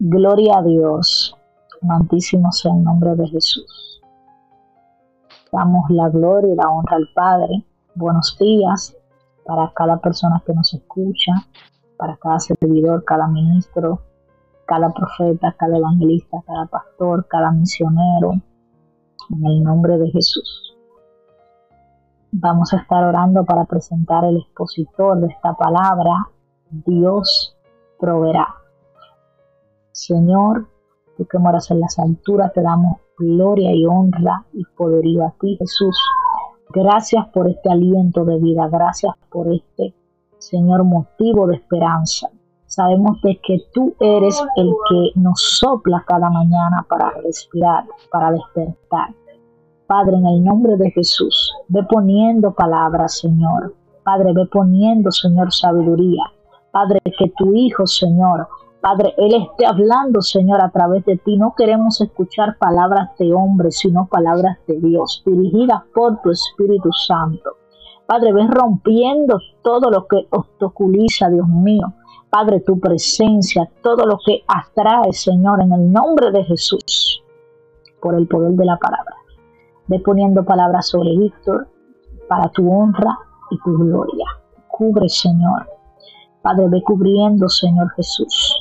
Gloria a Dios. Amantísimo sea el nombre de Jesús. Damos la gloria y la honra al Padre. Buenos días para cada persona que nos escucha, para cada servidor, cada ministro, cada profeta, cada evangelista, cada pastor, cada misionero. En el nombre de Jesús. Vamos a estar orando para presentar el expositor de esta palabra. Dios proveerá. Señor, tú que moras en las alturas, te damos gloria y honra y poderío a ti, Jesús. Gracias por este aliento de vida, gracias por este, Señor, motivo de esperanza. Sabemos de que tú eres el que nos sopla cada mañana para respirar, para despertar. Padre, en el nombre de Jesús, ve poniendo palabras, Señor. Padre, ve poniendo, Señor, sabiduría. Padre, que tu Hijo, Señor, Padre, Él esté hablando, Señor, a través de ti. No queremos escuchar palabras de hombre, sino palabras de Dios, dirigidas por tu Espíritu Santo. Padre, ves rompiendo todo lo que obstaculiza, Dios mío. Padre, tu presencia, todo lo que atrae, Señor, en el nombre de Jesús, por el poder de la palabra. Ve poniendo palabras sobre Víctor para tu honra y tu gloria. Cubre, Señor. Padre, ve cubriendo, Señor Jesús.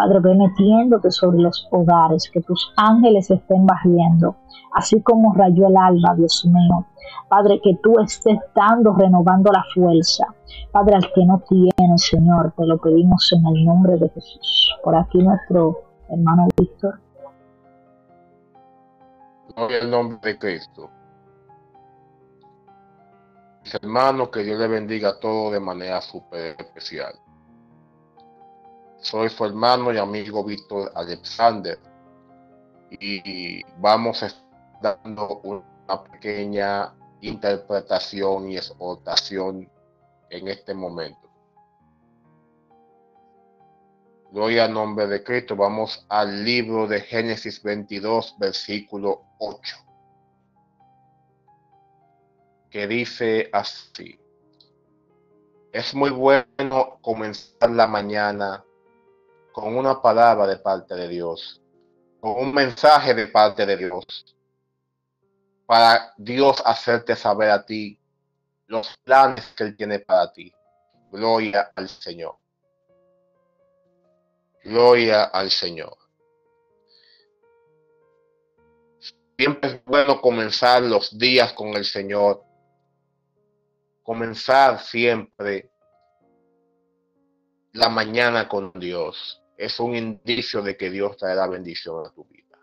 Padre, ve metiéndote sobre los hogares, que tus ángeles estén barriendo, así como rayó el alba, Dios mío. Padre, que tú estés dando, renovando la fuerza. Padre, al que no tiene, Señor, te lo pedimos en el nombre de Jesús. Por aquí nuestro hermano Víctor. En el nombre de Cristo. Mis hermanos, que Dios le bendiga a todos de manera súper especial. Soy su hermano y amigo Víctor Alexander y vamos a estar dando una pequeña interpretación y exhortación en este momento. Gloria al nombre de Cristo. Vamos al libro de Génesis 22, versículo 8, que dice así. Es muy bueno comenzar la mañana con una palabra de parte de Dios, con un mensaje de parte de Dios, para Dios hacerte saber a ti los planes que Él tiene para ti. Gloria al Señor. Gloria al Señor. Siempre es bueno comenzar los días con el Señor. Comenzar siempre la mañana con Dios es un indicio de que Dios traerá bendición a tu vida.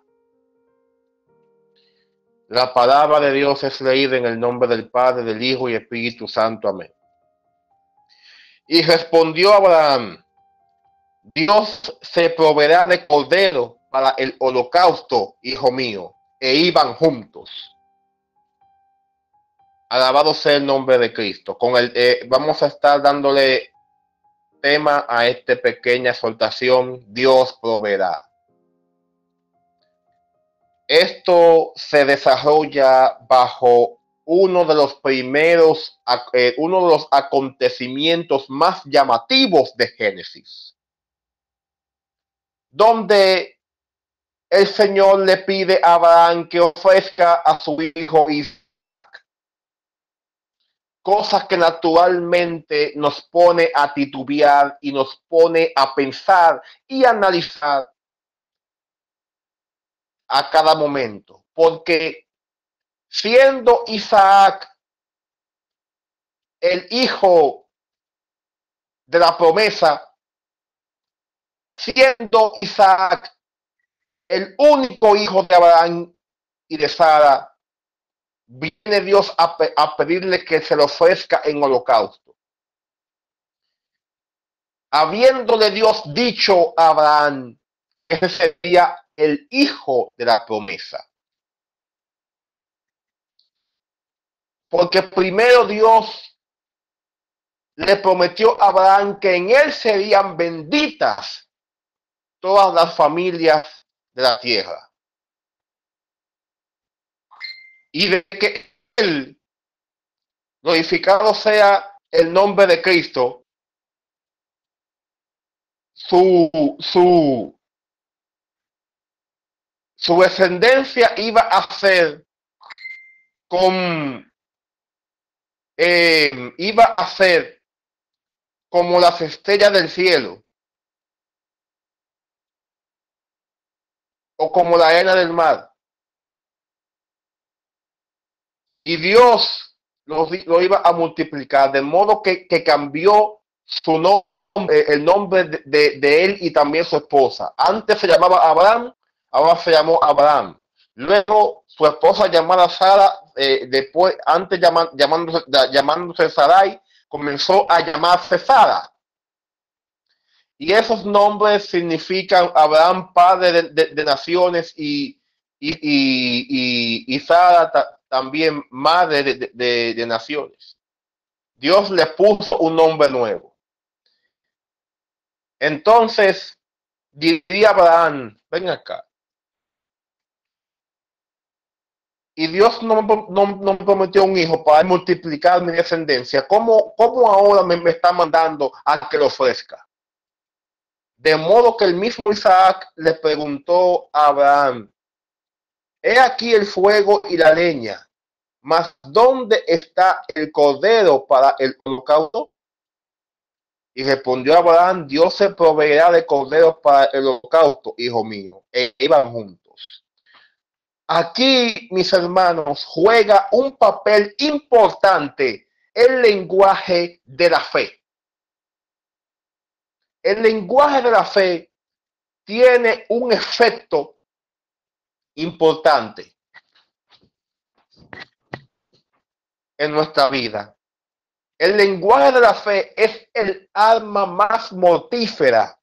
La palabra de Dios es leída en el nombre del Padre, del Hijo y Espíritu Santo. Amén. Y respondió Abraham, Dios se proveerá de cordero para el holocausto, hijo mío. E iban juntos. Alabado sea el nombre de Cristo. Con el, eh, vamos a estar dándole tema a esta pequeña exhortación, Dios proveerá. Esto se desarrolla bajo uno de los primeros, eh, uno de los acontecimientos más llamativos de Génesis, donde el Señor le pide a Abraham que ofrezca a su hijo Isaac cosas que naturalmente nos pone a titubear y nos pone a pensar y analizar a cada momento. Porque siendo Isaac el hijo de la promesa, siendo Isaac el único hijo de Abraham y de Sara, viene Dios a, pedirle que se lo ofrezca en holocausto. Habiéndole Dios dicho a Abraham que ese sería el hijo de la promesa. Porque primero Dios le prometió a Abraham que en él serían benditas todas las familias de la tierra y de que Él, glorificado sea el nombre de Cristo, su, su, su descendencia iba a ser con eh, iba a ser como las estrellas del cielo o como la arena del mar. Y Dios lo, iba a multiplicar, de modo que, cambió su nombre, el nombre de, de, él y también su esposa. Antes se llamaba Abraham, ahora se llamó Abraham. Luego su esposa llamada Sara, eh, después, antes llamándose, llamándose Sarai, comenzó a llamarse Sara. Y esos nombres significan Abraham, padre de, naciones, y, y, y, y Sara también madre de, naciones. Dios le puso un nombre nuevo. Entonces, diría Abraham, ven acá. Y Dios no, me prometió un hijo para multiplicar mi descendencia. ¿Cómo, cómo ahora me, me está mandando a que lo ofrezca? De modo que el mismo Isaac le preguntó a Abraham, he aquí el fuego y la leña, mas ¿dónde está el cordero para el holocausto? Y respondió Abraham, Dios se proveerá de corderos para el holocausto, hijo mío. E iban juntos. Aquí, mis hermanos, juega un papel importante el lenguaje de la fe el lenguaje de la fe tiene un efecto importante en nuestra vida. El lenguaje de la fe es el arma más mortífera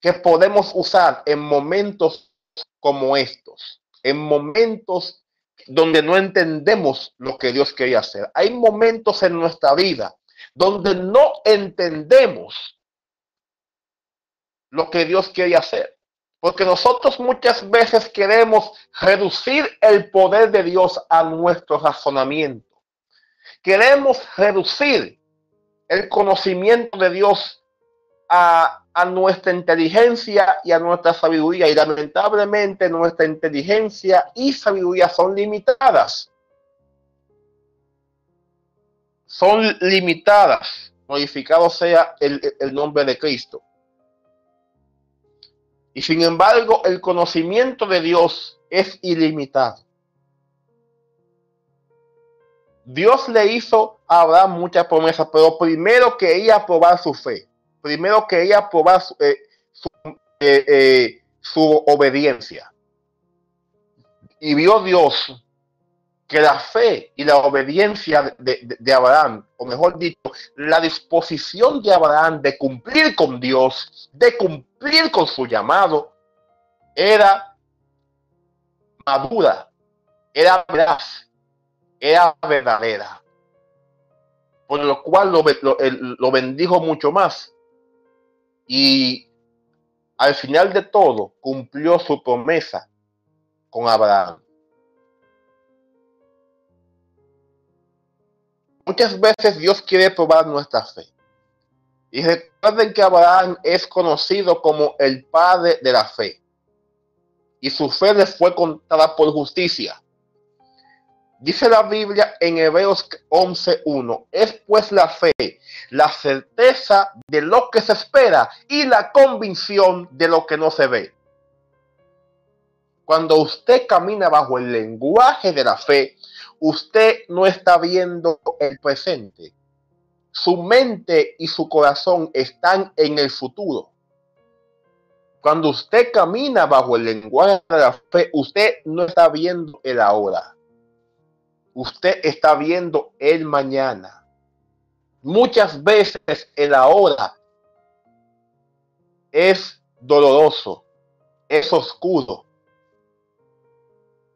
que podemos usar en momentos como estos, en momentos donde no entendemos lo que Dios quería hacer. Hay momentos en nuestra vida donde no entendemos lo que Dios quiere hacer. Porque nosotros muchas veces queremos reducir el poder de Dios a nuestro razonamiento. Queremos reducir el conocimiento de Dios a, nuestra inteligencia y a nuestra sabiduría. Y lamentablemente nuestra inteligencia y sabiduría son limitadas. Son limitadas. Modificado sea el nombre de Cristo. Y sin embargo, el conocimiento de Dios es ilimitado. Dios le hizo a Abraham muchas promesas, pero primero quería probar su fe. Primero quería probar su, eh, eh, eh, su obediencia. Y vio Dios que la fe y la obediencia de, Abraham, o mejor dicho, la disposición de Abraham de cumplir con Dios, de cumplir con su llamado, era madura, era veraz, era verdadera. Por lo cual lo, lo bendijo mucho más. Y al final de todo cumplió su promesa con Abraham. Muchas veces Dios quiere probar nuestra fe. Y recuerden que Abraham es conocido como el padre de la fe. Y su fe le fue contada por justicia. Dice la Biblia en Hebreos 11.1, es pues la fe, la certeza de lo que se espera y la convicción de lo que no se ve. Cuando usted camina bajo el lenguaje de la fe, usted no está viendo el presente. Su mente y su corazón están en el futuro. Cuando usted camina bajo el lenguaje de la fe, usted no está viendo el ahora. Usted está viendo el mañana. Muchas veces el ahora es doloroso, es oscuro.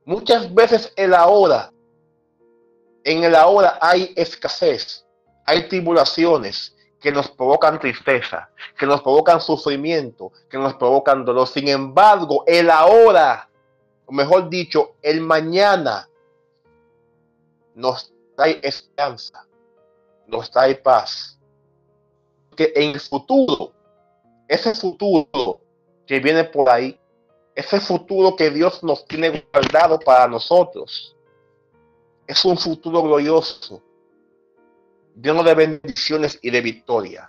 Muchas veces el ahora en el ahora hay escasez, hay tribulaciones que nos provocan tristeza, que nos provocan sufrimiento, que nos provocan dolor. Sin embargo, el ahora, o mejor dicho, el mañana, nos trae esperanza, nos trae paz. Que en el futuro, ese futuro que viene por ahí, ese futuro que Dios nos tiene guardado para nosotros es un futuro glorioso, lleno de bendiciones y de victoria.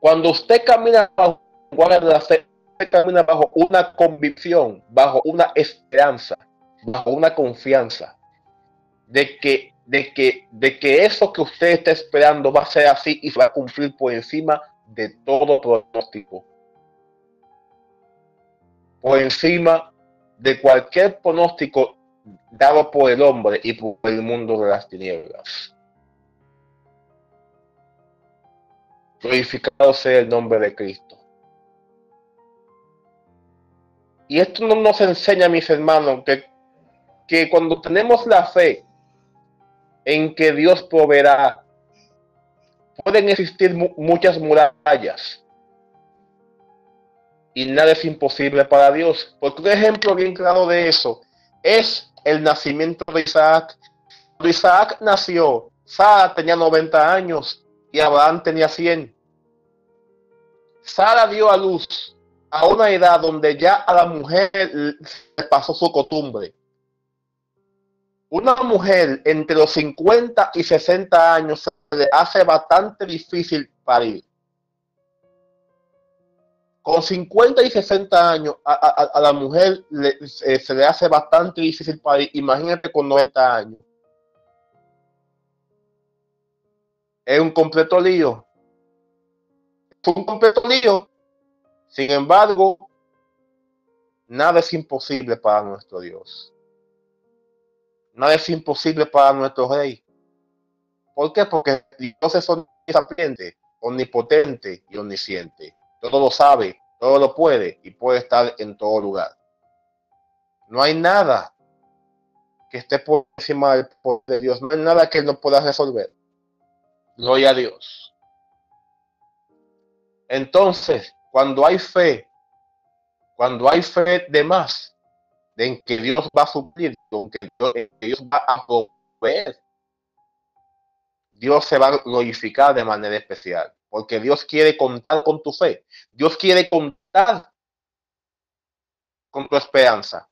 Cuando usted camina bajo la fe, camina bajo una convicción, bajo una esperanza, bajo una confianza de que, de que, de que eso que usted está esperando va a ser así y va a cumplir por encima de todo pronóstico por encima de cualquier pronóstico dado por el hombre y por el mundo de las tinieblas. Glorificado sea el nombre de Cristo. Y esto no nos enseña, mis hermanos, que, que cuando tenemos la fe en que Dios proveerá, pueden existir muchas murallas, y nada es imposible para Dios. Porque un ejemplo bien claro de eso es el nacimiento de Isaac. Cuando Isaac nació, Sara tenía 90 años y Abraham tenía 100. Sara dio a luz a una edad donde ya a la mujer le pasó su costumbre. Una mujer entre los 50 y 60 años se le hace bastante difícil parir con 50 y 60 años a, la mujer eh, se le hace bastante difícil para ir. Imagínate con 90 años. Es un completo lío. Es un completo lío. Sin embargo, nada es imposible para nuestro Dios. Nada es imposible para nuestro rey. ¿Por qué? Porque Dios es omnisciente, omnipotente y omnisciente todo lo sabe, todo lo puede y puede estar en todo lugar. No hay nada que esté por encima del poder de Dios, no hay nada que no pueda resolver. Gloria a Dios. Entonces, cuando hay fe, cuando hay fe de más, de en que Dios va a suplir, que Dios va a proveer, Dios se va a glorificar de manera especial porque Dios quiere contar con tu fe. Dios quiere contar con tu esperanza.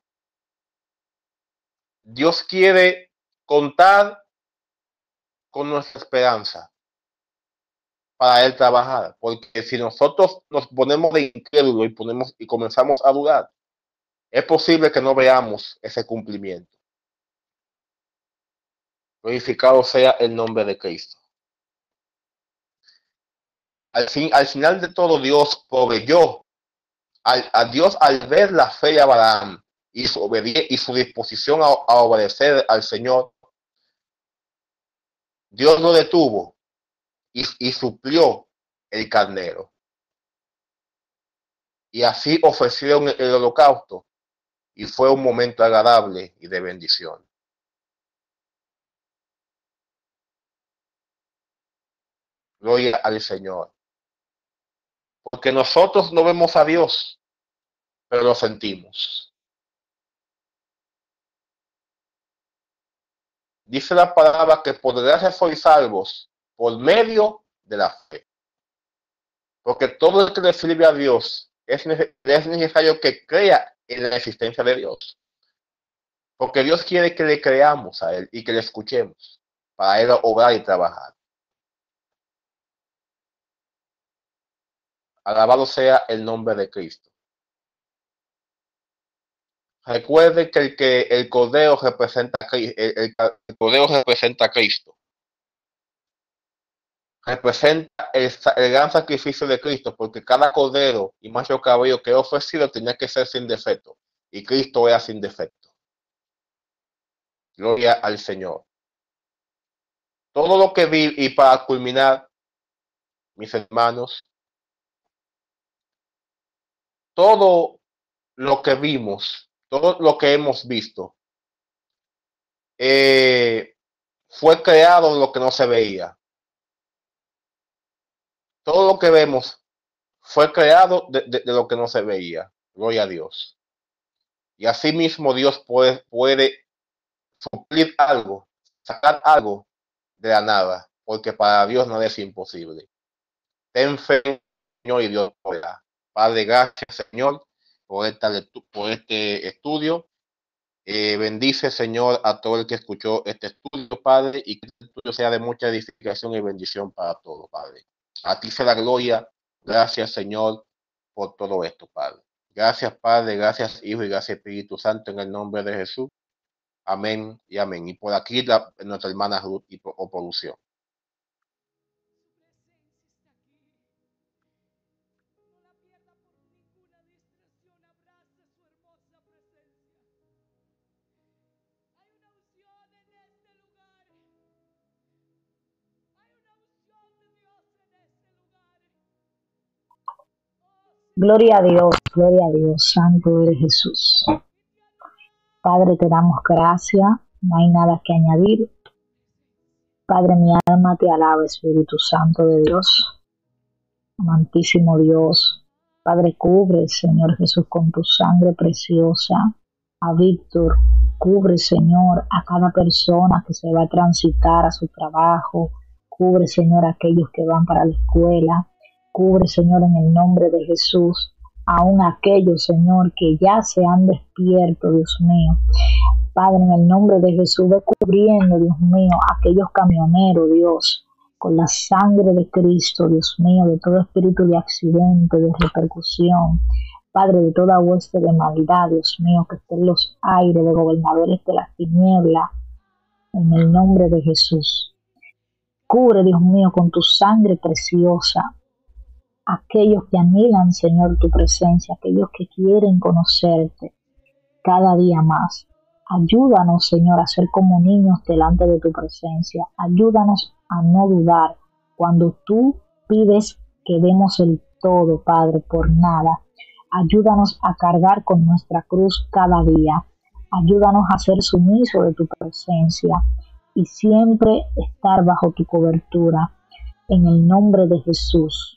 Dios quiere contar con nuestra esperanza para él trabajar, porque si nosotros nos ponemos de incrédulo y ponemos y comenzamos a dudar, es posible que no veamos ese cumplimiento. Glorificado sea el nombre de Cristo al, fin, al final de todo Dios proveyó a Dios al ver la fe de Abraham y su, y su disposición a, obedecer al Señor, Dios lo detuvo y, y suplió el carnero. Y así ofrecieron el holocausto y fue un momento agradable y de bendición. Gloria al Señor. Porque nosotros no vemos a Dios, pero lo sentimos. Dice la palabra que podrás ser salvos por medio de la fe. Porque todo el que le sirve a Dios es, es necesario que crea en la existencia de Dios. Porque Dios quiere que le creamos a Él y que le escuchemos para Él obrar y trabajar. Alabado sea el nombre de Cristo. Recuerde que el, que el cordero representa el, el, cordero representa a Cristo. Representa el, gran sacrificio de Cristo, porque cada cordero y macho cabello que ofrecido tenía que ser sin defecto. Y Cristo era sin defecto. Gloria al Señor. Todo lo que vi, y para culminar, mis hermanos, todo lo que vimos, todo lo que hemos visto, eh, fue creado lo que no se veía. Todo lo que vemos fue creado de, lo que no se veía. Gloria a Dios. Y así mismo Dios puede, puede suplir algo, sacar algo de la nada, porque para Dios nada es imposible. Ten fe, Señor, y Dios podrá. Padre, gracias, Señor. por, esta, por este estudio. Eh, bendice, Señor, a todo el que escuchó este estudio, Padre, y que este estudio sea de mucha edificación y bendición para todos, Padre. A ti sea la gloria. Gracias, Señor, por todo esto, Padre. Gracias, Padre, gracias, Hijo, y gracias, Espíritu Santo, en el nombre de Jesús. Amén y amén. Y por aquí la, nuestra hermana Ruth y por, producción. Gloria a Dios, gloria a Dios, Santo eres Jesús. Padre, te damos gracias, no hay nada que añadir. Padre, mi alma te alaba, Espíritu Santo de Dios. Amantísimo Dios, Padre, cubre, Señor Jesús, con tu sangre preciosa a Víctor. Cubre, Señor, a cada persona que se va a transitar a su trabajo. Cubre, Señor, a aquellos que van para la escuela. Cubre, Señor, en el nombre de Jesús, aún aquellos, Señor, que ya se han despierto, Dios mío. Padre, en el nombre de Jesús, ve cubriendo, Dios mío, aquellos camioneros, Dios, con la sangre de Cristo, Dios mío, de todo espíritu de accidente, de repercusión. Padre, de toda hueste de maldad, Dios mío, que estén los aires de gobernadores de las tinieblas, en el nombre de Jesús. Cubre, Dios mío, con tu sangre preciosa aquellos que anhelan, Señor, tu presencia, aquellos que quieren conocerte cada día más. Ayúdanos, Señor, a ser como niños delante de tu presencia. Ayúdanos a no dudar cuando tú pides que demos el todo, Padre, por nada. Ayúdanos a cargar con nuestra cruz cada día. Ayúdanos a ser sumisos de tu presencia y siempre estar bajo tu cobertura. En el nombre de Jesús.